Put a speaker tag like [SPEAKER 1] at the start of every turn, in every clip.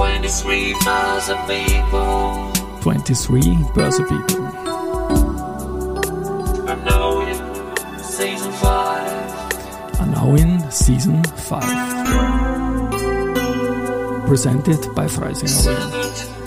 [SPEAKER 1] 23 Börse People.
[SPEAKER 2] 23 Börse People.
[SPEAKER 1] And now in season 5.
[SPEAKER 2] Are now in season 5. Presented by Freisinger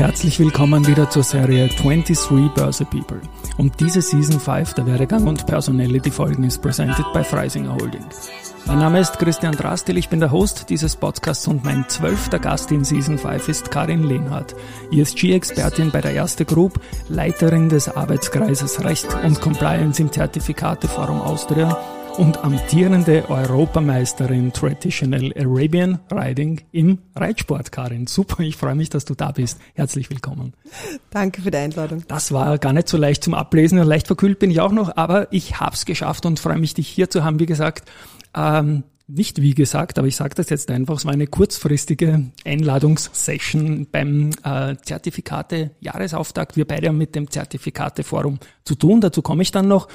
[SPEAKER 2] herzlich willkommen wieder zur Serie 23 Börse People. Und diese Season 5 der Werdegang und Personality Folgen ist presented by Freisinger Holding. Mein Name ist Christian Drastil, ich bin der Host dieses Podcasts und mein zwölfter Gast in Season 5 ist Karin Lehnhardt, ESG-Expertin bei der Erste Group, Leiterin des Arbeitskreises Recht und Compliance im Zertifikateforum Austria und amtierende Europameisterin Traditional Arabian Riding im Reitsport, Karin. Super, ich freue mich, dass du da bist. Herzlich willkommen.
[SPEAKER 3] Danke für die Einladung.
[SPEAKER 2] Das war gar nicht so leicht zum Ablesen und leicht verkühlt bin ich auch noch, aber ich habe es geschafft und freue mich, dich hier zu haben. Wie gesagt, ähm, nicht wie gesagt, aber ich sage das jetzt einfach, es war eine kurzfristige Einladungssession beim äh, Zertifikate-Jahresauftakt. Wir beide haben mit dem Zertifikateforum zu tun, dazu komme ich dann noch.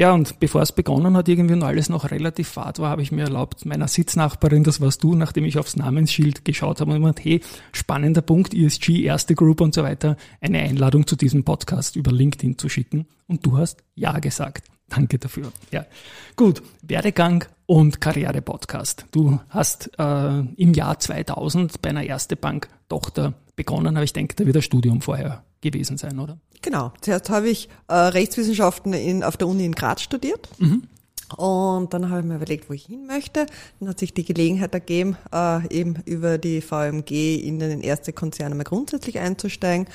[SPEAKER 2] Ja, und bevor es begonnen hat, irgendwie und alles noch relativ fad war, habe ich mir erlaubt, meiner Sitznachbarin, das warst du, nachdem ich aufs Namensschild geschaut habe und gemeint, hey, spannender Punkt, ESG, erste Group und so weiter, eine Einladung zu diesem Podcast über LinkedIn zu schicken. Und du hast Ja gesagt. Danke dafür. Ja, gut. Werdegang und Karriere-Podcast. Du hast äh, im Jahr 2000 bei einer Erste Bank Tochter begonnen, aber ich denke, da wird ein Studium vorher gewesen sein, oder?
[SPEAKER 3] Genau. Zuerst habe ich äh, Rechtswissenschaften in, auf der Uni in Graz studiert. Und dann habe ich mir überlegt, wo ich hin möchte. Dann hat sich die Gelegenheit ergeben, äh, eben über die VMG in den erste Konzerne mal grundsätzlich einzusteigen.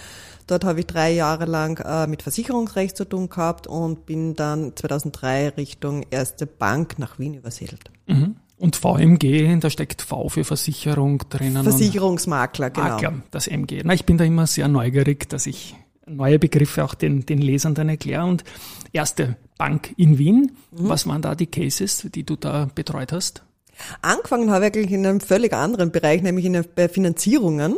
[SPEAKER 3] Dort habe ich drei Jahre lang äh, mit Versicherungsrecht zu tun gehabt und bin dann 2003 Richtung Erste Bank nach Wien übersiedelt.
[SPEAKER 2] Mhm. Und VMG, da steckt V für Versicherung drinnen. und-
[SPEAKER 3] Versicherungsmakler, genau.
[SPEAKER 2] Makler, das MG. Na, ich bin da immer sehr neugierig, dass ich neue Begriffe auch den, den Lesern dann erkläre. Und erste Bank in Wien,
[SPEAKER 3] Mhm.
[SPEAKER 2] was waren da die Cases, die du da betreut hast?
[SPEAKER 3] Angefangen habe ich eigentlich in einem völlig anderen Bereich, nämlich in bei Finanzierungen.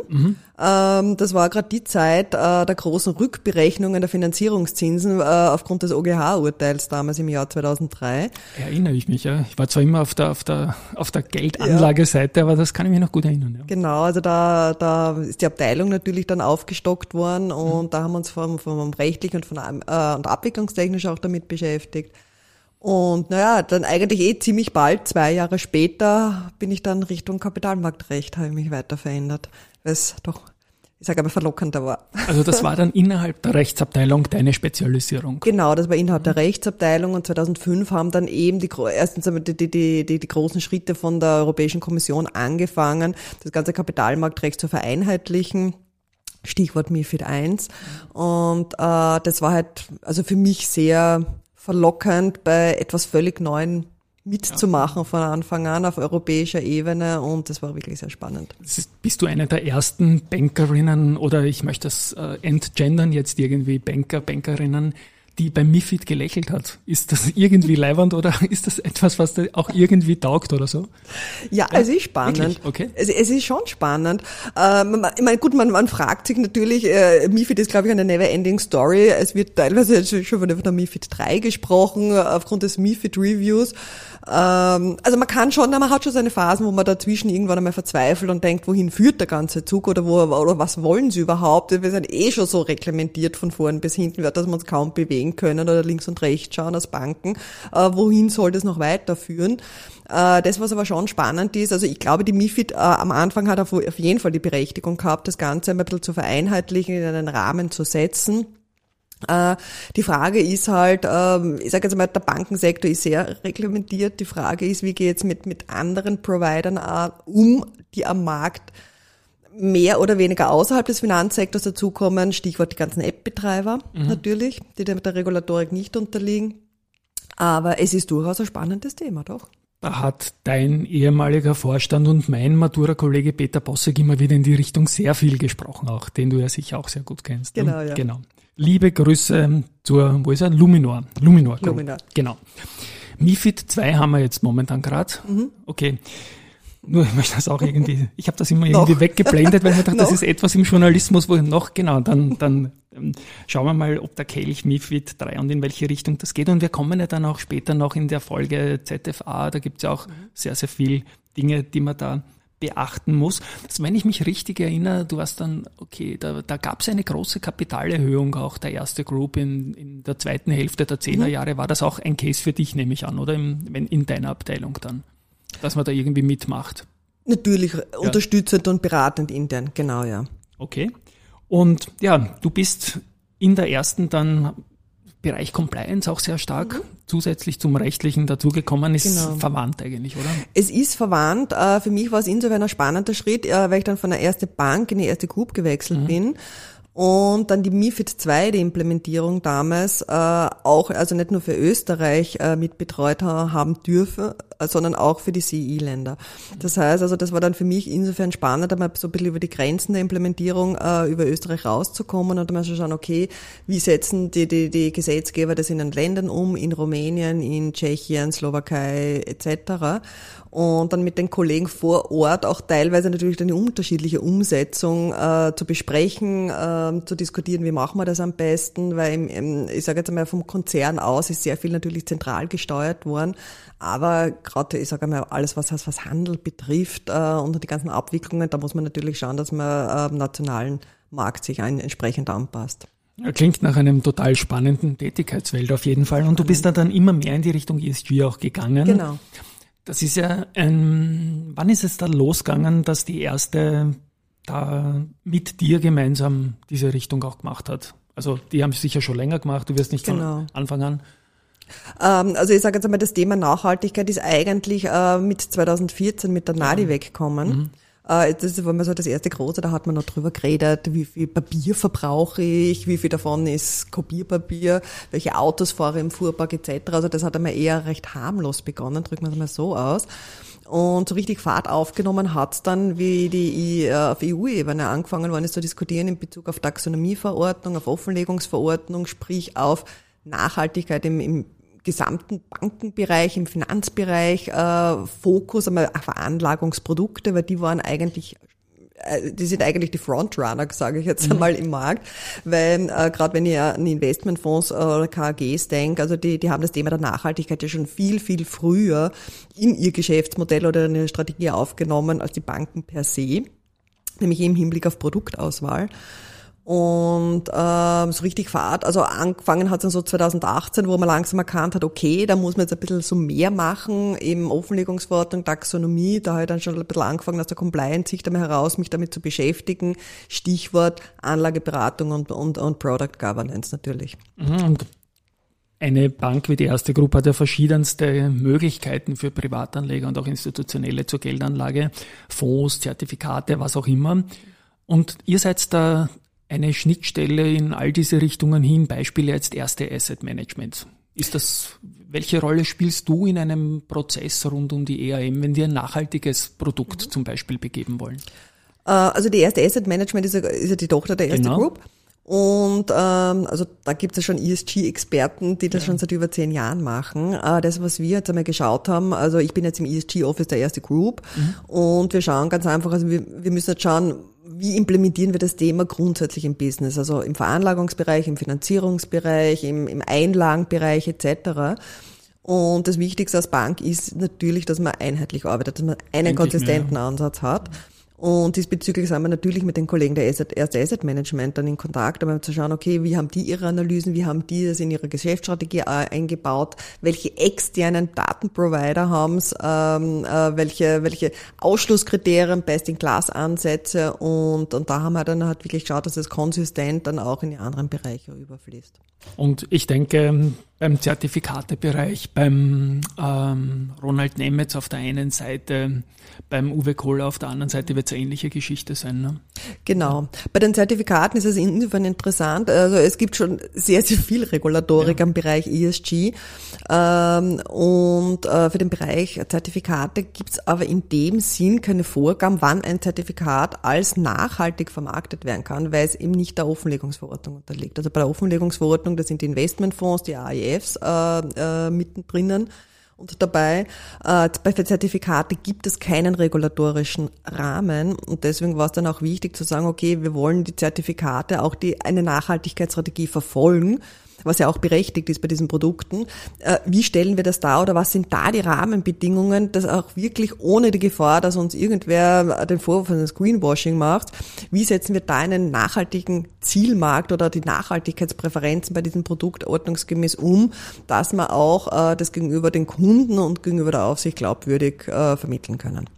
[SPEAKER 3] Ähm, das war gerade die Zeit äh, der großen Rückberechnungen der Finanzierungszinsen äh, aufgrund des OGH-Urteils damals im Jahr 2003.
[SPEAKER 2] Erinnere ich mich, ja. Ich war zwar immer auf der, auf der, auf der Geldanlageseite, aber das kann ich mich noch gut erinnern. Ja.
[SPEAKER 3] Genau, also da, da ist die Abteilung natürlich dann aufgestockt worden und da haben wir uns vom, vom rechtlichen und von äh, und abwicklungstechnisch auch damit beschäftigt. Und naja, dann eigentlich eh ziemlich bald, zwei Jahre später, bin ich dann Richtung Kapitalmarktrecht, habe ich mich weiter verändert, weil es doch, ich sage aber, verlockender war.
[SPEAKER 2] Also das war dann innerhalb der Rechtsabteilung deine Spezialisierung.
[SPEAKER 3] Genau, das war innerhalb der Rechtsabteilung und 2005 haben dann eben die, erstens die, die, die, die, die großen Schritte von der Europäischen Kommission angefangen, das ganze Kapitalmarktrecht zu vereinheitlichen. Stichwort MIFID I. Und äh, das war halt also für mich sehr verlockend, bei etwas völlig Neuem mitzumachen von Anfang an auf europäischer Ebene und das war wirklich sehr spannend.
[SPEAKER 2] Bist du eine der ersten Bankerinnen oder ich möchte das äh, entgendern jetzt irgendwie Banker, Bankerinnen, die beim MIFID gelächelt hat? Ist das irgendwie leiwand oder ist das etwas, was dir auch irgendwie taugt oder so?
[SPEAKER 3] Ja, es ist spannend.
[SPEAKER 2] wirklich? Okay.
[SPEAKER 3] Es, es ist schon spannend. Ähm, ich meine, gut, man, man fragt sich natürlich, äh, MIFID ist, glaube ich, eine never-ending Story. Es wird teilweise schon von der MIFID 3 gesprochen, aufgrund des MIFID-Reviews. Ähm, also man kann schon, man hat schon seine Phasen, wo man dazwischen irgendwann einmal verzweifelt und denkt, wohin führt der ganze Zug oder wo oder was wollen sie überhaupt? Wir sind eh schon so reglementiert von vorn bis hinten, dass wir uns kaum bewegen können oder links und rechts schauen als Banken. Äh, wohin soll das noch weiterführen? Äh, das, was aber schon spannend ist, also ich glaube, die MIFID äh, am Anfang hat auf, auf jeden Fall die Berechtigung gehabt, das Ganze ein bisschen zu vereinheitlichen, in einen Rahmen zu setzen. Äh, die Frage ist halt, ähm, ich sage jetzt mal, der Bankensektor ist sehr reglementiert. Die Frage ist, wie geht es mit, mit anderen Providern äh, um, die am Markt mehr oder weniger außerhalb des Finanzsektors dazukommen. Stichwort die ganzen App-Betreiber natürlich, die der, der Regulatorik nicht unterliegen. Aber es ist durchaus ein spannendes Thema, doch.
[SPEAKER 2] Da hat dein ehemaliger Vorstand und mein Matura-Kollege Peter Bossek immer wieder in die Richtung sehr viel gesprochen, auch den du ja sicher auch sehr gut kennst. ne?
[SPEAKER 3] Genau, ja.
[SPEAKER 2] Genau. Liebe Grüße zur, wo ist er? Luminor. Luminor. Group.
[SPEAKER 3] Luminor.
[SPEAKER 2] Genau. MIFID 2 haben wir jetzt momentan gerade.
[SPEAKER 3] Mhm.
[SPEAKER 2] Okay. Nur ich möchte das auch irgendwie, ich habe das immer irgendwie
[SPEAKER 3] Noch.
[SPEAKER 2] weggeblendet, weil ich mir dachte, das ist etwas im Journalismus, wo noch, genau, dann, dann ähm, schauen wir mal, ob der Kelch MIFID 3 und in welche Richtung das geht. Und wir kommen ja dann auch später noch in der Folge ZFA, da gibt es ja auch sehr, sehr viel Dinge, die man da beachten muss. Also wenn ich mich richtig erinnere, du hast dann, okay, da, da gab es eine große Kapitalerhöhung, auch der erste Group in, in der zweiten Hälfte der Zehnerjahre. War das auch ein Case für dich, nehme ich an, oder? Wenn, in deiner Abteilung dann, dass man da irgendwie mitmacht.
[SPEAKER 3] Natürlich unterstützend und beratend intern, genau, ja.
[SPEAKER 2] Okay. Und ja, du bist in der ersten dann Bereich Compliance auch sehr stark
[SPEAKER 3] Mhm.
[SPEAKER 2] zusätzlich zum rechtlichen dazugekommen, ist
[SPEAKER 3] Genau.
[SPEAKER 2] verwandt eigentlich, oder?
[SPEAKER 3] Es ist verwandt. Äh, Für mich war es insofern ein spannender Schritt, äh, weil ich dann von der ersten Bank in die erste Group gewechselt bin. Und dann die MIFID 2, die Implementierung damals, äh, auch, also nicht nur für Österreich äh, mitbetreut ha- haben dürfen, äh, sondern auch für die CI-Länder. Das heißt, also das war dann für mich insofern spannend, einmal so ein bisschen über die Grenzen der Implementierung äh, über Österreich rauszukommen und dann zu schauen, okay, wie setzen die, die, die Gesetzgeber das in den Ländern um, in Rumänien, in Tschechien, Slowakei etc. Und dann mit den Kollegen vor Ort auch teilweise natürlich dann die unterschiedliche Umsetzung äh, zu besprechen, äh, zu diskutieren, wie machen wir das am besten, weil im, im, ich sage jetzt einmal vom Konzern aus ist sehr viel natürlich zentral gesteuert worden, aber gerade ich sage einmal alles was was Handel betrifft äh, und die ganzen Abwicklungen, da muss man natürlich schauen, dass man äh, am nationalen Markt sich ein, entsprechend anpasst.
[SPEAKER 2] Klingt nach einem total spannenden Tätigkeitsfeld auf jeden Fall. Und du bist da dann immer mehr in die Richtung ESG auch gegangen.
[SPEAKER 3] Genau.
[SPEAKER 2] Das ist ja ein, wann ist es da losgegangen, dass die erste da mit dir gemeinsam diese Richtung auch gemacht hat? Also die haben es sicher schon länger gemacht, du wirst nicht
[SPEAKER 3] Genau.
[SPEAKER 2] von Anfang an.
[SPEAKER 3] Ähm, also ich sage jetzt einmal, das Thema Nachhaltigkeit ist eigentlich äh, mit 2014 mit der Nadi weggekommen. Äh, das war mal so das erste große, da hat man noch drüber geredet, wie viel Papier verbrauche ich, wie viel davon ist Kopierpapier, welche Autos fahre ich im Fuhrpark etc. Also das hat einmal eher recht harmlos begonnen, drücken wir es mal so aus. Und so richtig Fahrt aufgenommen hat's dann, wie die äh, auf EU-Ebene angefangen worden ist zu diskutieren in Bezug auf Taxonomieverordnung, auf Offenlegungsverordnung, sprich auf Nachhaltigkeit im, im gesamten Bankenbereich, im Finanzbereich, äh, Fokus einmal auf Veranlagungsprodukte, weil die waren eigentlich äh, die sind eigentlich die Frontrunner, sage ich jetzt einmal im Markt, weil äh, gerade wenn ihr an Investmentfonds äh, oder KAGs denkt, also die, die haben das Thema der Nachhaltigkeit ja schon viel, viel früher in ihr Geschäftsmodell oder in ihre Strategie aufgenommen als die Banken per se, nämlich im Hinblick auf Produktauswahl. Und ähm, so richtig Fahrt, also angefangen hat es dann so 2018, wo man langsam erkannt hat, okay, da muss man jetzt ein bisschen so mehr machen, eben Offenlegungsverordnung, Taxonomie, da habe ich dann schon ein bisschen angefangen aus der Compliance-Sicht einmal heraus, mich damit zu beschäftigen. Stichwort Anlageberatung und, und, und Product Governance natürlich.
[SPEAKER 2] Mhm, Und eine Bank wie die erste Gruppe hat ja verschiedenste Möglichkeiten für Privatanleger und auch Institutionelle zur Geldanlage, Fonds, Zertifikate, was auch immer. Und ihr seid da eine Schnittstelle in all diese Richtungen hin, Beispiele jetzt erste Asset Management. Ist das, welche Rolle spielst du in einem Prozess rund um die EAM, wenn wir ein nachhaltiges Produkt zum Beispiel begeben wollen?
[SPEAKER 3] Äh, also die erste Asset Management ist ja, ist ja die Tochter der erste
[SPEAKER 2] Genau.
[SPEAKER 3] Group. Und ähm, also da gibt es ja schon ESG-Experten, die das schon seit über zehn Jahren machen. Äh, das, was wir jetzt einmal geschaut haben, also ich bin jetzt im ESG-Office der erste Group und wir schauen ganz einfach, also wir, wir müssen jetzt schauen, wie implementieren wir das Thema grundsätzlich im Business, also im Veranlagungsbereich, im Finanzierungsbereich, im, im Einlagenbereich etc. Und das Wichtigste als Bank ist natürlich, dass man einheitlich arbeitet, dass man einen
[SPEAKER 2] Denke ich mir,
[SPEAKER 3] konsistenten Ansatz hat. Und diesbezüglich sind wir natürlich mit den Kollegen der Asset, erste Asset Management dann in Kontakt, um zu schauen, okay, wie haben die ihre Analysen, wie haben die das in ihre Geschäftsstrategie eingebaut, welche externen Datenprovider haben's, ähm, äh, welche, welche Ausschlusskriterien, Best-in-Class-Ansätze? Und, und da haben wir dann halt wirklich geschaut, dass es konsistent dann auch in die anderen Bereiche überfließt.
[SPEAKER 2] Und ich denke, beim Zertifikatebereich, beim ähm, Ronald Nemetz auf der einen Seite, beim Uwe Kohler auf der anderen Seite wird es eine ähnliche Geschichte sein. Ne?
[SPEAKER 3] Genau. Bei den Zertifikaten ist es insofern interessant. Also es gibt schon sehr, sehr viel Regulatorik am Bereich ESG. Ähm, und äh, für den Bereich Zertifikate gibt es aber in dem Sinn keine Vorgaben, wann ein Zertifikat als nachhaltig vermarktet werden kann, weil es eben nicht der Offenlegungsverordnung unterliegt. Also bei der Offenlegungsverordnung, das sind die Investmentfonds, die AIFs äh, äh, mittendrin. Und dabei, äh, bei Zertifikate gibt es keinen regulatorischen Rahmen. Und deswegen war es dann auch wichtig zu sagen, okay, wir wollen die Zertifikate auch die eine Nachhaltigkeitsstrategie verfolgen was ja auch berechtigt ist bei diesen Produkten. Äh, wie stellen wir das dar oder was sind da die Rahmenbedingungen, dass auch wirklich ohne die Gefahr, dass uns irgendwer den Vorwurf eines Greenwashing macht, wie setzen wir da einen nachhaltigen Zielmarkt oder die Nachhaltigkeitspräferenzen bei diesem Produkt ordnungsgemäß um, dass wir auch äh, das gegenüber den Kunden und gegenüber der Aufsicht glaubwürdig äh, vermitteln können.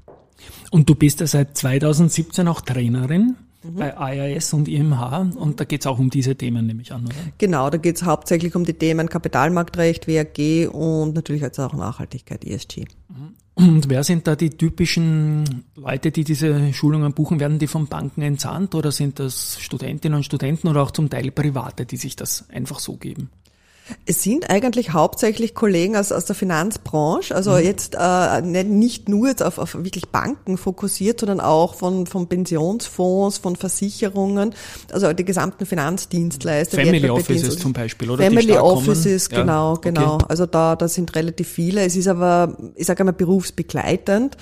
[SPEAKER 2] Und du bist ja seit 2017 auch Trainerin mhm. bei IIS und IMH und da geht es auch um diese Themen, nehme ich an, oder?
[SPEAKER 3] Genau, da geht es hauptsächlich um die Themen Kapitalmarktrecht, WAG und natürlich jetzt auch Nachhaltigkeit, ESG.
[SPEAKER 2] Mhm. Und wer sind da die typischen Leute, die diese Schulungen buchen? Werden die von Banken entsandt oder sind das Studentinnen und Studenten oder auch zum Teil Private, die sich das einfach so geben?
[SPEAKER 3] Es sind eigentlich hauptsächlich Kollegen aus, aus der Finanzbranche, also mhm. jetzt äh, nicht nur jetzt auf, auf wirklich Banken fokussiert, sondern auch von, von Pensionsfonds, von Versicherungen, also die gesamten Finanzdienstleister.
[SPEAKER 2] Family Offices zum Beispiel, oder?
[SPEAKER 3] Family Offices, kommen. genau, genau. Okay. Also da, da sind relativ viele. Es ist aber, ich sage einmal, berufsbegleitend.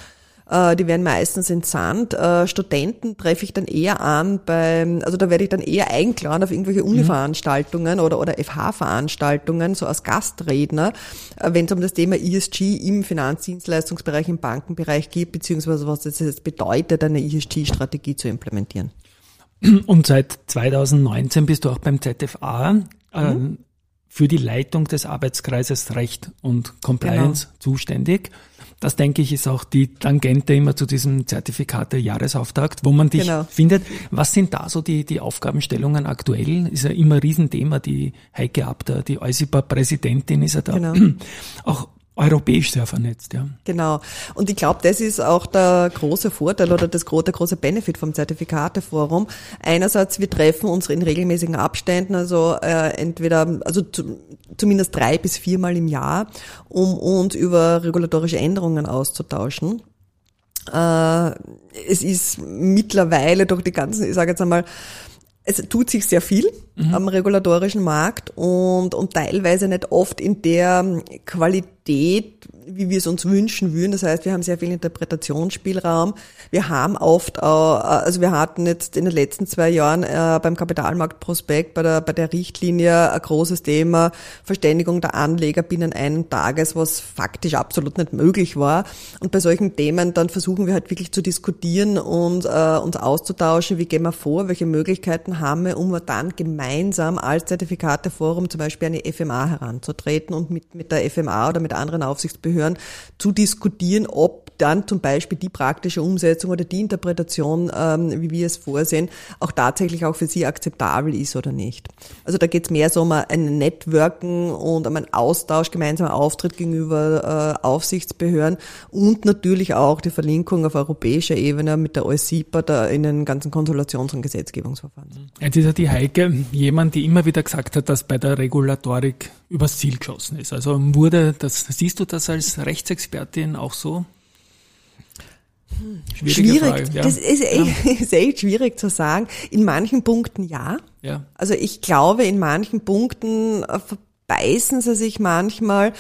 [SPEAKER 3] Äh, die werden meistens entsandt. Äh, Studenten treffe ich dann eher an beim, also da werde ich dann eher eingeladen auf irgendwelche mhm. Uni-Veranstaltungen oder, oder FH-Veranstaltungen, so als Gastredner, äh, wenn es um das Thema ESG im Finanzdienstleistungsbereich, im Bankenbereich geht, beziehungsweise was es jetzt bedeutet, eine ESG-Strategie zu implementieren.
[SPEAKER 2] Und seit 2019 bist du auch beim ZFA. Mhm. für die Leitung des Arbeitskreises Recht und Compliance genau. zuständig. Das denke ich ist auch die Tangente immer zu diesem Zertifikat der Jahresauftakt, wo man dich genau. findet. Was sind da so die, die Aufgabenstellungen aktuell? Ist ja immer ein Riesenthema. Die Heike Abter, die EUSIPA-Präsidentin ist ja da genau. auch europäisch sehr vernetzt, ja.
[SPEAKER 3] Genau. Und ich glaube, das ist auch der große Vorteil oder das große, große Benefit vom Zertifikateforum. Einerseits, wir treffen uns in regelmäßigen Abständen, also äh, entweder, also zu, zumindest drei bis viermal im Jahr, um uns über regulatorische Änderungen auszutauschen. Äh, es ist mittlerweile durch die ganzen, ich sage jetzt einmal, es tut sich sehr viel mhm. am regulatorischen Markt und, und teilweise nicht oft in der Qualität, wie wir es uns wünschen würden. Das heißt, wir haben sehr viel Interpretationsspielraum. Wir haben oft, auch, also wir hatten jetzt in den letzten zwei Jahren äh, beim Kapitalmarktprospekt, bei der, bei der Richtlinie ein großes Thema Verständigung der Anleger binnen einen Tages, was faktisch absolut nicht möglich war. Und bei solchen Themen dann versuchen wir halt wirklich zu diskutieren und äh, uns auszutauschen, wie gehen wir vor, welche Möglichkeiten haben wir, um dann gemeinsam als Zertifikateforum zum Beispiel eine FMA heranzutreten und mit, mit der FMA oder mit anderen Aufsichtsbehörden zu diskutieren, ob dann zum Beispiel die praktische Umsetzung oder die Interpretation, ähm, wie wir es vorsehen, auch tatsächlich auch für sie akzeptabel ist oder nicht. Also da geht es mehr so um ein Networken und um einen Austausch, gemeinsamer Auftritt gegenüber äh, Aufsichtsbehörden und natürlich auch die Verlinkung auf europäischer Ebene mit der OSIPA da in den ganzen Konsultations- und Gesetzgebungsverfahren.
[SPEAKER 2] Jetzt ist ja die Heike jemand, die immer wieder gesagt hat, dass bei der Regulatorik übers Ziel geschossen ist. Also wurde das, siehst du das als Rechtsexpertin auch so?
[SPEAKER 3] Schwierig, Frage, ja. das ist, ja. ist echt schwierig zu sagen. In manchen Punkten ja.
[SPEAKER 2] ja.
[SPEAKER 3] Also ich glaube, in manchen Punkten äh, verbeißen sie sich manchmal.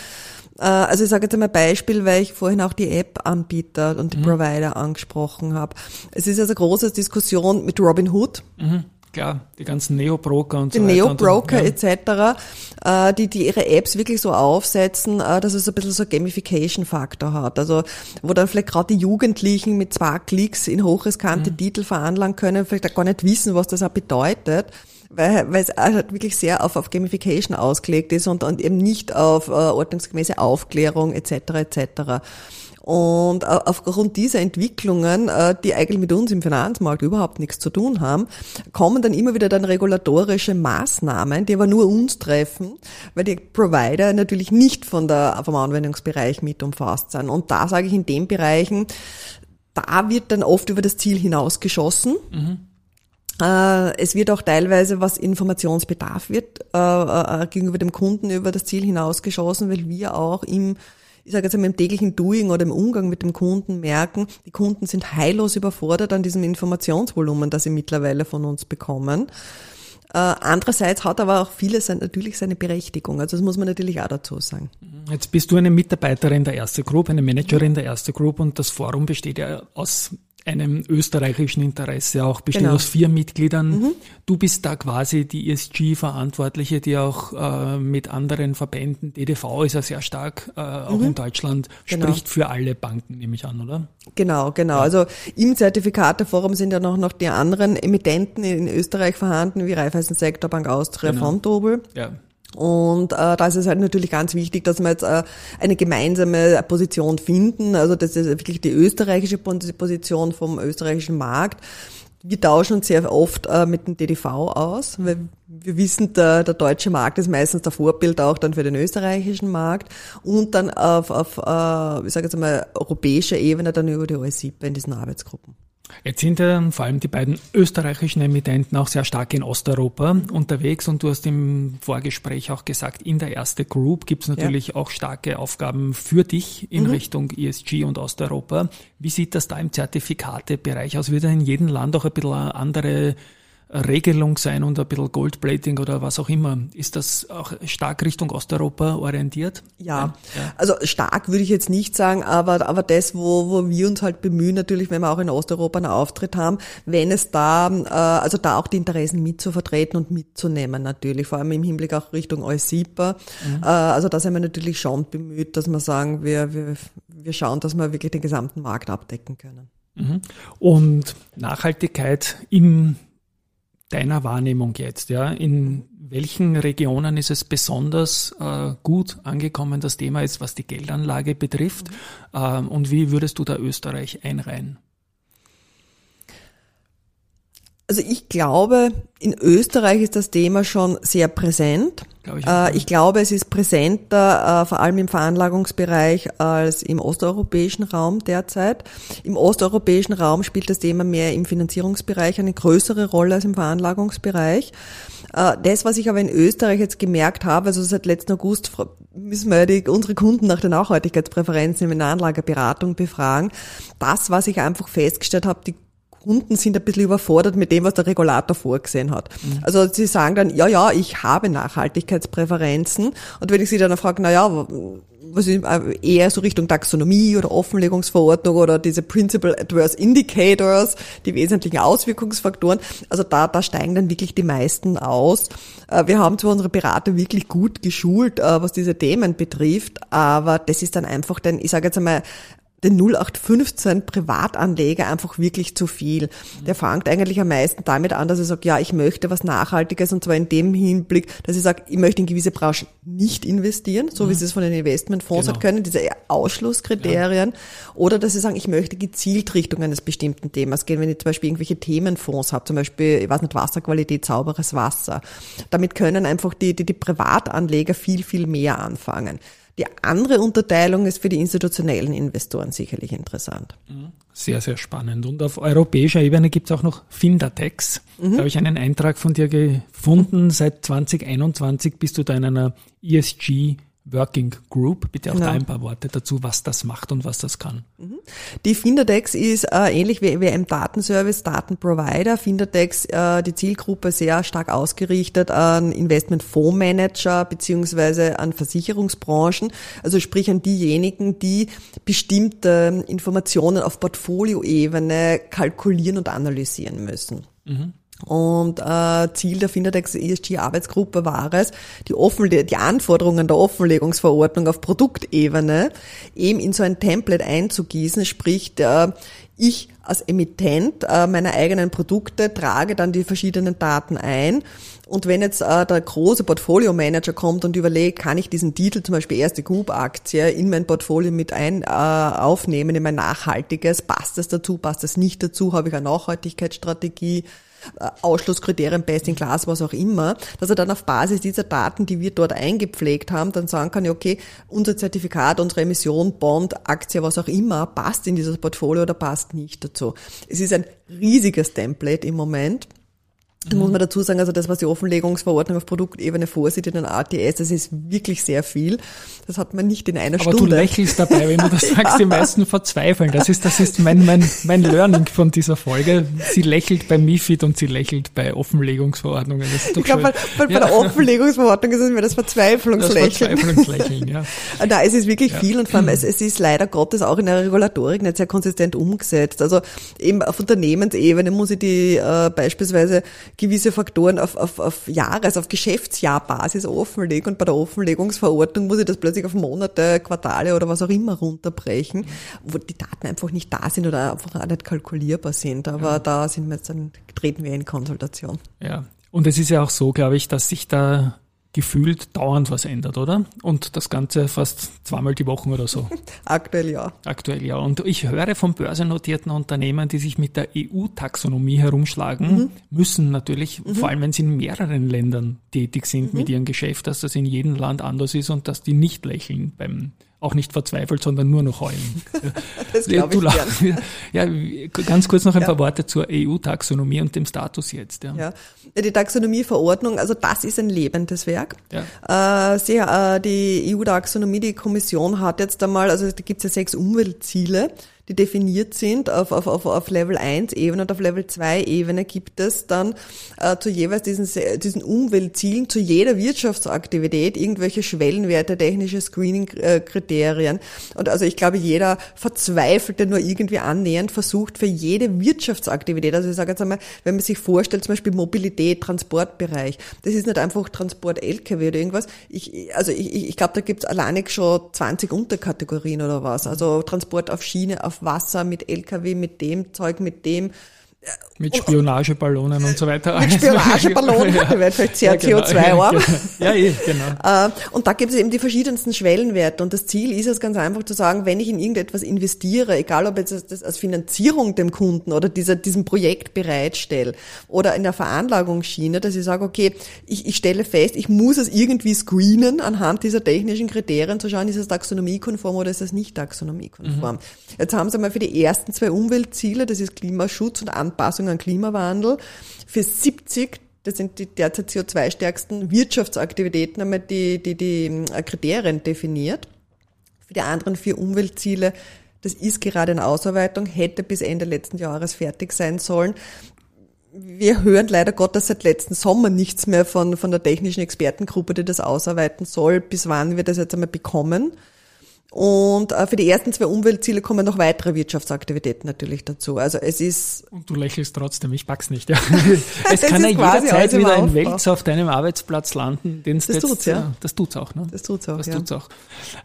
[SPEAKER 3] Äh, also ich sage jetzt einmal Beispiel, weil ich vorhin auch die App-Anbieter und die mhm. Provider angesprochen habe. Es ist also eine große Diskussion mit Robin Hood.
[SPEAKER 2] Mhm klar, die ganzen Neo-Broker und
[SPEAKER 3] die
[SPEAKER 2] so
[SPEAKER 3] weiter. Neo-Broker ja. etc., äh, die, die ihre Apps wirklich so aufsetzen, äh, dass es ein bisschen so Gamification-Faktor hat. Also wo dann vielleicht gerade die Jugendlichen mit zwei Klicks in hochriskante mhm. Titel veranlagen können, vielleicht auch gar nicht wissen, was das auch bedeutet weil, weil es halt wirklich sehr auf, auf Gamification ausgelegt ist und, und eben nicht auf äh, ordnungsgemäße Aufklärung etc. etc. Und aufgrund dieser Entwicklungen, äh, die eigentlich mit uns im Finanzmarkt überhaupt nichts zu tun haben, kommen dann immer wieder dann regulatorische Maßnahmen, die aber nur uns treffen, weil die Provider natürlich nicht von der, vom Anwendungsbereich mit umfasst sind. Und da sage ich in den Bereichen, da wird dann oft über das Ziel hinausgeschossen. Mhm. Äh, es wird auch teilweise, was Informationsbedarf wird, äh, gegenüber dem Kunden über das Ziel hinausgeschossen, weil wir auch im ich sage jetzt einmal im täglichen Doing oder im Umgang mit dem Kunden merken, die Kunden sind heillos überfordert an diesem Informationsvolumen, das sie mittlerweile von uns bekommen. Äh, andererseits hat aber auch vieles natürlich seine Berechtigung. Also das muss man natürlich auch dazu sagen.
[SPEAKER 2] Jetzt bist du eine Mitarbeiterin der Erste Group, eine Managerin der Erste Group und das Forum besteht ja aus einem österreichischen Interesse auch, besteht
[SPEAKER 3] Genau.
[SPEAKER 2] aus vier Mitgliedern. Du bist da quasi die ESG-Verantwortliche, die auch äh, mit anderen Verbänden, DDV ist ja sehr stark, äh, auch in Deutschland,
[SPEAKER 3] Genau.
[SPEAKER 2] spricht für alle Banken, nehme ich an, oder?
[SPEAKER 3] Genau, genau. Also im Zertifikateforum sind ja noch, noch die anderen Emittenten in Österreich vorhanden, wie Raiffeisen Sektorbank Austria,
[SPEAKER 2] Genau.
[SPEAKER 3] Fontobel.
[SPEAKER 2] Ja.
[SPEAKER 3] Und äh, da ist es halt natürlich ganz wichtig, dass wir jetzt äh, eine gemeinsame Position finden. Also das ist wirklich die österreichische Pos- Position vom österreichischen Markt. Wir tauschen uns sehr oft äh, mit dem DDV aus, weil wir wissen, der, der deutsche Markt ist meistens der Vorbild auch dann für den österreichischen Markt und dann auf, auf äh, ich sage jetzt mal, europäischer Ebene dann über die OSIPA in diesen Arbeitsgruppen.
[SPEAKER 2] Jetzt sind ja vor allem die beiden österreichischen Emittenten auch sehr stark in Osteuropa unterwegs und du hast im Vorgespräch auch gesagt, in der erste Group gibt es natürlich auch starke Aufgaben für dich in Richtung ESG und Osteuropa. Wie sieht das da im Zertifikatebereich aus? Wird da in jedem Land auch ein bisschen eine andere Regelung sein und ein bisschen Goldplating oder was auch immer? Ist das auch stark Richtung Osteuropa orientiert?
[SPEAKER 3] Ja, also stark würde ich jetzt nicht sagen, aber, aber das, wo, wo wir uns halt bemühen, natürlich, wenn wir auch in Osteuropa einen Auftritt haben, wenn es da, äh, also da auch die Interessen mitzuvertreten und mitzunehmen natürlich, vor allem im Hinblick auch Richtung EUSIPA. Äh, also da sind wir natürlich schon bemüht, dass wir sagen, wir, wir, wir schauen, dass wir wirklich den gesamten Markt abdecken können.
[SPEAKER 2] Und Nachhaltigkeit in deiner Wahrnehmung jetzt, ja, in welchen Regionen ist es besonders äh, gut angekommen, das Thema jetzt, was die Geldanlage betrifft? Ähm, und wie würdest du da Österreich einreihen?
[SPEAKER 3] Also ich glaube, in Österreich ist das Thema schon sehr präsent.
[SPEAKER 2] Glaube ich
[SPEAKER 3] Äh, ich glaube, es ist präsenter, äh, vor allem im Veranlagungsbereich, als im osteuropäischen Raum derzeit. Im osteuropäischen Raum spielt das Thema mehr im Finanzierungsbereich eine größere Rolle als im Veranlagungsbereich. Äh, Das, was ich aber in Österreich jetzt gemerkt habe, also seit letzten August müssen wir die, unsere Kunden nach den Nachhaltigkeitspräferenzen in der Anlageberatung befragen. Das, was ich einfach festgestellt habe, die Kunden sind ein bisschen überfordert mit dem, was der Regulator vorgesehen hat. Also sie sagen dann, ja, ja, ich habe Nachhaltigkeitspräferenzen. Und wenn ich sie dann frage, na ja, was ist äh, eher so Richtung Taxonomie oder Offenlegungsverordnung oder diese Principal Adverse Indicators, die wesentlichen Auswirkungsfaktoren. Also da, da steigen dann wirklich die meisten aus. Äh, Wir haben zwar unsere Berater wirklich gut geschult, äh, was diese Themen betrifft, aber das ist dann einfach dann, ich sage jetzt einmal, den 0815 Privatanleger einfach wirklich zu viel. Der fängt eigentlich am meisten damit an, dass er sagt, ja, ich möchte was Nachhaltiges und zwar in dem Hinblick, dass ich sage, ich möchte in gewisse Branchen nicht investieren, so wie sie es von den Investmentfonds
[SPEAKER 2] Genau.
[SPEAKER 3] halt können, diese Ausschlusskriterien. Oder dass sie sagen, ich möchte gezielt Richtung eines bestimmten Themas gehen, wenn ich zum Beispiel irgendwelche Themenfonds habe, zum Beispiel, ich weiß nicht, Wasserqualität, sauberes Wasser. Damit können einfach die, die, die Privatanleger viel, viel mehr anfangen. Die andere Unterteilung ist für die institutionellen Investoren sicherlich interessant.
[SPEAKER 2] Sehr, sehr spannend. Und auf europäischer Ebene gibt es auch noch Findatex. Da habe ich einen Eintrag von dir gefunden. Seit 2021 bist du da in einer ESG Working Group. Bitte auch
[SPEAKER 3] Genau.
[SPEAKER 2] da ein paar Worte dazu, was das macht und was das kann.
[SPEAKER 3] Die Findatex ist äh, ähnlich wie WM Datenservice, Datenprovider. Findatex, äh, die Zielgruppe sehr stark ausgerichtet an Investmentfondsmanager beziehungsweise an Versicherungsbranchen, also sprich an diejenigen, die bestimmte Informationen auf Portfolioebene kalkulieren und analysieren müssen. Und äh, Ziel der Findatex ESG-Arbeitsgruppe war es, die, Offenle die Anforderungen der Offenlegungsverordnung auf Produktebene eben in so ein Template einzugießen, sprich äh, ich als Emittent äh, meiner eigenen Produkte trage dann die verschiedenen Daten ein. Und wenn jetzt äh, der große Portfolio-Manager kommt und überlegt, kann ich diesen Titel, zum Beispiel erste Group-Aktie, in mein Portfolio mit ein, äh, aufnehmen, in mein nachhaltiges, passt es dazu, passt es nicht dazu, habe ich eine Nachhaltigkeitsstrategie, Ausschlusskriterien, Best in Class, was auch immer, dass er dann auf Basis dieser Daten, die wir dort eingepflegt haben, dann sagen kann, okay, unser Zertifikat, unsere Emission, Bond, Aktie, was auch immer, passt in dieses Portfolio oder passt nicht dazu. Es ist ein riesiges Template im Moment. Da muss man dazu sagen, also das, was die Offenlegungsverordnung auf Produktebene vorsieht in den ATS, das ist wirklich sehr viel. Das hat man nicht in einer
[SPEAKER 2] Aber
[SPEAKER 3] Stunde.
[SPEAKER 2] du lächelst dabei, wenn du das sagst, die meisten verzweifeln. Das ist, das ist mein, mein, mein Learning von dieser Folge. Sie lächelt bei MIFID und sie lächelt bei Offenlegungsverordnungen. Das
[SPEAKER 3] ich glaube, bei, bei, bei
[SPEAKER 2] Ja.
[SPEAKER 3] der Offenlegungsverordnung ist es mir das
[SPEAKER 2] das
[SPEAKER 3] Verzweiflungslächeln.
[SPEAKER 2] Verzweiflungslächeln, ja.
[SPEAKER 3] Da es ist wirklich viel und vor allem es, es ist leider Gottes auch in der Regulatorik nicht sehr konsistent umgesetzt. Also eben auf Unternehmensebene muss ich die äh, beispielsweise gewisse Faktoren auf, auf, auf Jahres-, auf Geschäftsjahrbasis offenlegen und bei der Offenlegungsverordnung muss ich das plötzlich auf Monate, Quartale oder was auch immer runterbrechen, wo die Daten einfach nicht da sind oder einfach auch nicht kalkulierbar sind. Aber da sind wir jetzt dann, treten wir in Konsultation.
[SPEAKER 2] Ja. Und es ist ja auch so, glaube ich, dass sich da gefühlt dauernd was ändert, oder? Und das Ganze fast zweimal die Woche oder so.
[SPEAKER 3] Aktuell ja.
[SPEAKER 2] Aktuell ja. Und ich höre von börsennotierten Unternehmen, die sich mit der EU-Taxonomie herumschlagen,
[SPEAKER 3] Mhm.
[SPEAKER 2] müssen natürlich, vor allem wenn sie in mehreren Ländern tätig sind
[SPEAKER 3] Mhm.
[SPEAKER 2] mit ihrem Geschäft, dass das in jedem Land anders ist und dass die nicht lächeln beim auch nicht verzweifelt, sondern nur noch heulen.
[SPEAKER 3] Das glaube
[SPEAKER 2] Du
[SPEAKER 3] ich
[SPEAKER 2] lachst. Ja, ganz kurz noch ein paar Worte zur EU-Taxonomie und dem Status jetzt. Ja.
[SPEAKER 3] Ja. Die Taxonomieverordnung, also das ist ein lebendes Werk.
[SPEAKER 2] Ja.
[SPEAKER 3] Äh, sie, äh, die EU-Taxonomie, die Kommission hat jetzt einmal, also da gibt es ja sechs Umweltziele, die definiert sind. Auf, auf, auf, auf Level 1 Ebene und auf Level 2 Ebene gibt es dann äh, zu jeweils diesen, se- diesen Umweltzielen, zu jeder Wirtschaftsaktivität irgendwelche Schwellenwerte, technische Screening-Kriterien. Und also ich glaube, jeder Verzweifelte nur irgendwie annähernd versucht für jede Wirtschaftsaktivität, also ich sage jetzt einmal, wenn man sich vorstellt, zum Beispiel Mobilität, Transportbereich, das ist nicht einfach Transport LKW oder irgendwas. Ich, also ich, ich glaube, da gibt's alleinig schon 20 Unterkategorien oder was. Also Transport auf Schiene, auf Wasser, mit LKW, mit dem Zeug, mit dem.
[SPEAKER 2] Mit Spionageballonen und so weiter.
[SPEAKER 3] Mit Spionageballonen, die werden vielleicht sehr
[SPEAKER 2] genau.
[SPEAKER 3] CO2-arm.
[SPEAKER 2] Ja, eh, genau.
[SPEAKER 3] Äh, Und da gibt es eben die verschiedensten Schwellenwerte. Und das Ziel ist es ganz einfach zu sagen, wenn ich in irgendetwas investiere, egal ob jetzt das- als Finanzierung dem Kunden oder dieser, diesem Projekt bereitstelle oder in der Veranlagungsschiene, dass ich sage, okay, ich, ich stelle fest, ich muss es irgendwie screenen anhand dieser technischen Kriterien zu schauen, ist es taxonomiekonform oder ist es nicht taxonomiekonform. Jetzt haben sie mal für die ersten zwei Umweltziele, das ist Klimaschutz und Anpassung an Klimawandel, für 70 das sind die derzeit CO2-stärksten Wirtschaftsaktivitäten, einmal die, die, die äh, Kriterien definiert. Für die anderen vier Umweltziele, das ist gerade in Ausarbeitung, hätte bis Ende letzten Jahres fertig sein sollen. Wir hören leider Gottes seit letzten Sommer nichts mehr von, von der technischen Expertengruppe, die das ausarbeiten soll. Bis wann wir das jetzt einmal bekommen? Und äh, für die ersten zwei Umweltziele kommen noch weitere Wirtschaftsaktivitäten natürlich dazu. Also es ist
[SPEAKER 2] Und du lächelst trotzdem, ich pack's nicht. Ja. Es kann ja jederzeit wieder ein
[SPEAKER 3] Aufbau.
[SPEAKER 2] Wälz auf deinem Arbeitsplatz landen. Den
[SPEAKER 3] Das tut's, ja.
[SPEAKER 2] Das tut's auch, ne?
[SPEAKER 3] Das tut's auch,
[SPEAKER 2] Das
[SPEAKER 3] ja.
[SPEAKER 2] tut's auch.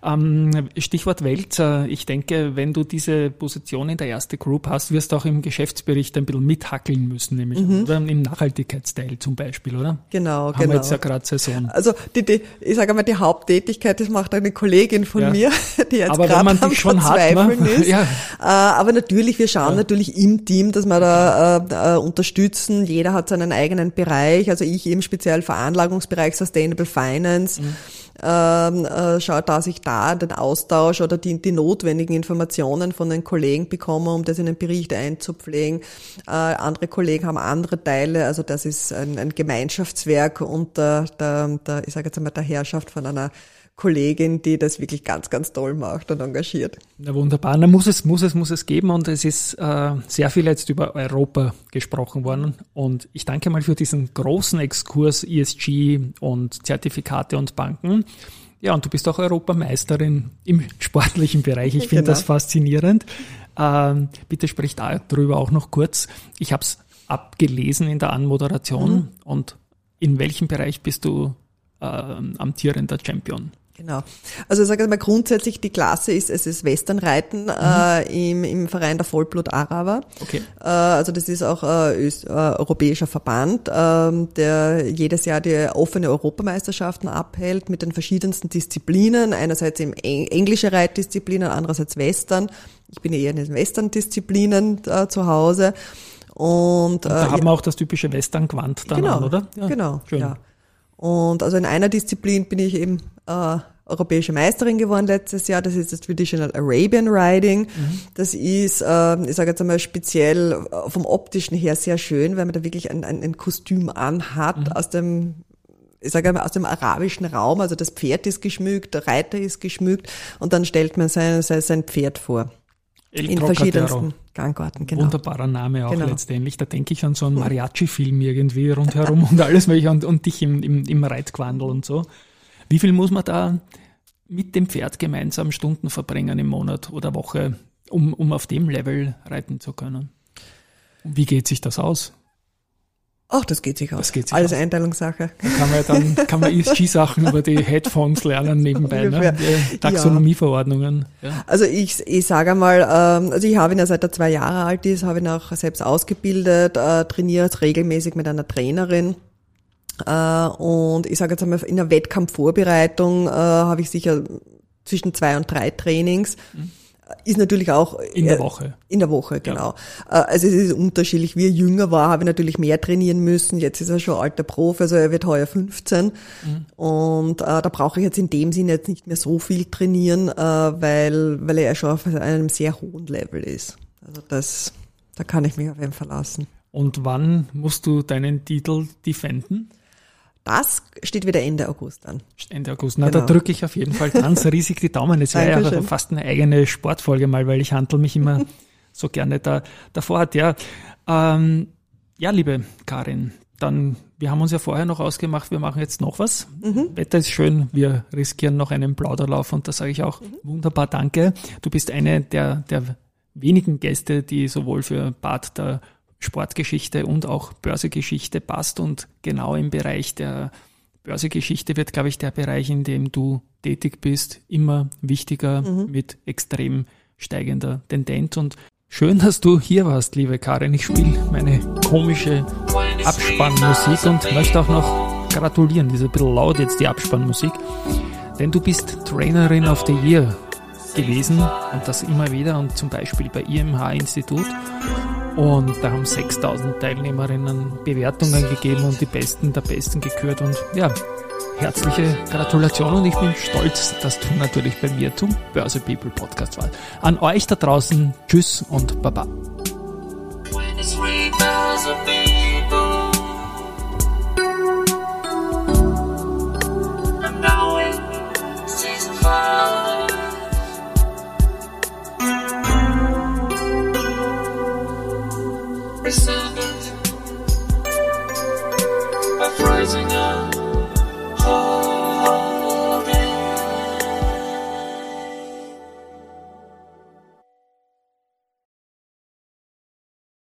[SPEAKER 2] Ähm, Stichwort Wälzer. Ich denke, wenn du diese Position in der erste Group hast, wirst du auch im Geschäftsbericht ein bisschen mithackeln müssen, nämlich
[SPEAKER 3] Mhm.
[SPEAKER 2] oder? im Nachhaltigkeitsteil zum Beispiel, oder?
[SPEAKER 3] genau,
[SPEAKER 2] Haben
[SPEAKER 3] genau.
[SPEAKER 2] wir jetzt ja gerade Saison.
[SPEAKER 3] Also die, die, ich sage mal, die Haupttätigkeit, das macht eine Kollegin von
[SPEAKER 2] Ja.
[SPEAKER 3] mir, die jetzt
[SPEAKER 2] Aber wenn man
[SPEAKER 3] am
[SPEAKER 2] dich schon hat, ne?
[SPEAKER 3] Ist.
[SPEAKER 2] Ja.
[SPEAKER 3] Äh, aber natürlich, wir schauen natürlich im Team, dass wir da äh, äh, unterstützen. Jeder hat seinen eigenen Bereich. Also ich eben speziell Veranlagungsbereich Sustainable Finance.
[SPEAKER 2] Mhm.
[SPEAKER 3] Ähm, äh, schaut, dass ich da den Austausch oder die, die notwendigen Informationen von den Kollegen bekomme, um das in den Bericht einzupflegen. Äh, andere Kollegen haben andere Teile, also das ist ein, ein Gemeinschaftswerk unter der, der, ich sage jetzt einmal, der Herrschaft von einer Kollegin, die das wirklich ganz, ganz toll macht und engagiert.
[SPEAKER 2] Na wunderbar, na muss es, muss es, muss es geben und es ist äh, sehr viel jetzt über Europa gesprochen worden und ich danke mal für diesen großen Exkurs ESG und Zertifikate und Banken. Ja, und du bist auch Europameisterin im sportlichen Bereich. Ich finde
[SPEAKER 3] Genau.
[SPEAKER 2] das faszinierend. Ähm, bitte sprich darüber auch noch kurz. Ich habe es abgelesen in der Anmoderation und in welchem Bereich bist du ähm, amtierender Champion?
[SPEAKER 3] Genau. Also ich sage mal grundsätzlich, die Klasse ist, es ist Westernreiten äh, im, im Verein der Vollblut-Araber.
[SPEAKER 2] Okay.
[SPEAKER 3] Äh, also das ist auch äh, Öst, äh, europäischer Verband, ähm, der jedes Jahr die offene Europameisterschaften abhält mit den verschiedensten Disziplinen. Einerseits eben eng englische Reitdisziplinen, andererseits Western. Ich bin eher in den Western-Disziplinen äh, zu Hause. Und,
[SPEAKER 2] Und
[SPEAKER 3] äh,
[SPEAKER 2] da haben wir auch das typische Western-Gewand dann
[SPEAKER 3] genau,
[SPEAKER 2] an, oder?
[SPEAKER 3] genau,
[SPEAKER 2] Schön.
[SPEAKER 3] ja. Und also in einer Disziplin bin ich eben äh, europäische Meisterin geworden letztes Jahr. Das ist das Traditional Arabian Riding. Das ist, äh, ich sage jetzt einmal speziell äh, vom optischen her sehr schön, weil man da wirklich ein, ein, ein Kostüm anhat aus dem ich sage einmal, aus dem arabischen Raum, also das Pferd ist geschmückt, der Reiter ist geschmückt und dann stellt man sein, sein, Pferd vor.
[SPEAKER 2] El
[SPEAKER 3] In
[SPEAKER 2] Trocadero.
[SPEAKER 3] verschiedensten Gangorten, genau.
[SPEAKER 2] Wunderbarer Name auch
[SPEAKER 3] Genau.
[SPEAKER 2] letztendlich. Da denke ich an so einen Mariachi-Film irgendwie rundherum und alles welche und, und dich im, im, im Reitquandel und so. Wie viel muss man da mit dem Pferd gemeinsam Stunden verbringen im Monat oder Woche, um, um auf dem Level reiten zu können? Und wie geht sich das aus?
[SPEAKER 3] Ach, das geht sich aus.
[SPEAKER 2] Das geht sich
[SPEAKER 3] Alles
[SPEAKER 2] aus.
[SPEAKER 3] Einteilungssache.
[SPEAKER 2] Da kann man ja dann kann man ESG-Sachen über die Headphones lernen nebenbei, ne? Taxonomieverordnungen. Ja.
[SPEAKER 3] Also ich, ich sage einmal, ähm, also ich habe ihn ja seit er zwei Jahre alt ist, habe ihn auch selbst ausgebildet, äh, trainiert regelmäßig mit einer Trainerin. Äh, und ich sage jetzt einmal, in der Wettkampfvorbereitung äh, habe ich sicher zwischen zwei und drei Trainings. Ist natürlich auch
[SPEAKER 2] Mhm. In der
[SPEAKER 3] äh,
[SPEAKER 2] Woche.
[SPEAKER 3] In der Woche, genau. Äh, Also es ist unterschiedlich. Wie er jünger war, habe ich natürlich mehr trainieren müssen. Jetzt ist er schon alter Profi, also er wird heuer 15. Und äh, da brauche ich jetzt in dem Sinne jetzt nicht mehr so viel trainieren, äh, weil, weil er ja schon auf einem sehr hohen Level ist. Also das, da kann ich mich auf ihn verlassen.
[SPEAKER 2] Und wann musst du deinen Titel defenden?
[SPEAKER 3] Das steht wieder Ende August an.
[SPEAKER 2] Ende August. Na, da
[SPEAKER 3] Genau.
[SPEAKER 2] drücke ich auf jeden Fall ganz riesig die Daumen. Es wäre ja fast eine eigene Sportfolge mal, weil ich handel mich immer so gerne da, davor hat. Ja, ähm, ja, liebe Karin, dann, wir haben uns ja vorher noch ausgemacht, wir machen jetzt noch was. Wetter ist schön, wir riskieren noch einen Plauderlauf und da sage ich auch wunderbar danke. Du bist eine der, der wenigen Gäste, die sowohl für Bad der Sportgeschichte und auch Börsegeschichte passt und genau im Bereich der Börsegeschichte wird, glaube ich, der Bereich, in dem du tätig bist, immer wichtiger mit extrem steigender Tendenz. Und schön, dass du hier warst, liebe Karin. Ich spiele meine komische Abspannmusik und möchte auch noch gratulieren. Die ist ein bisschen laut jetzt, die Abspannmusik. Denn du bist Trainerin of the Year gewesen und das immer wieder und zum Beispiel bei IMH-Institut. Und da haben 6000 Teilnehmerinnen Bewertungen gegeben und die Besten der Besten gekürt. Und ja, herzliche Gratulation und ich bin stolz, dass du natürlich bei mir zum Börse People Podcast warst. An euch da draußen, tschüss und baba.
[SPEAKER 1] yourself.